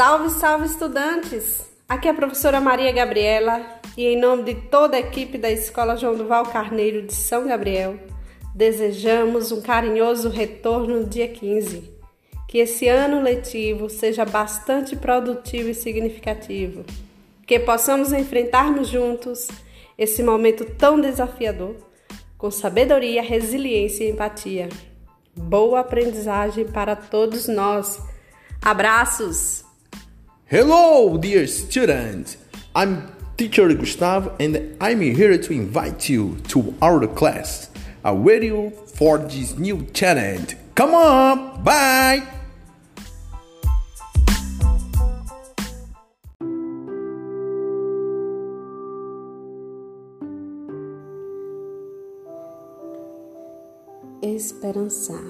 Salve, salve estudantes! Aqui é a professora Maria Gabriela e em nome de toda a equipe da Escola João Duval Carneiro de São Gabriel, desejamos um carinhoso retorno no dia 15. Que esse ano letivo seja bastante produtivo e significativo. Que possamos enfrentarmos juntos esse momento tão desafiador com sabedoria, resiliência e empatia. Boa aprendizagem para todos nós. Abraços! Hello, dear students. I'm teacher Gustavo and I'm here to invite you to our class. I'm ready for this new challenge. Come on, bye! Esperançar.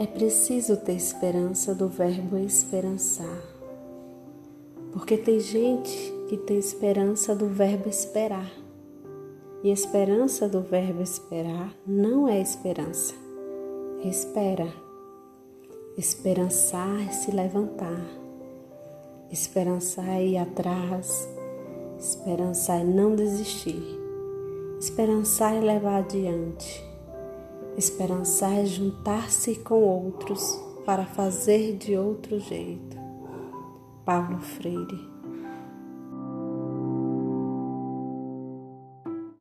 É preciso ter esperança do verbo esperançar. Porque tem gente que tem esperança do verbo esperar. E esperança do verbo esperar não é esperança. É espera. Esperançar é se levantar. Esperançar é ir atrás. Esperançar é não desistir. Esperançar é levar adiante. Esperançar é juntar-se com outros para fazer de outro jeito. Paulo Freire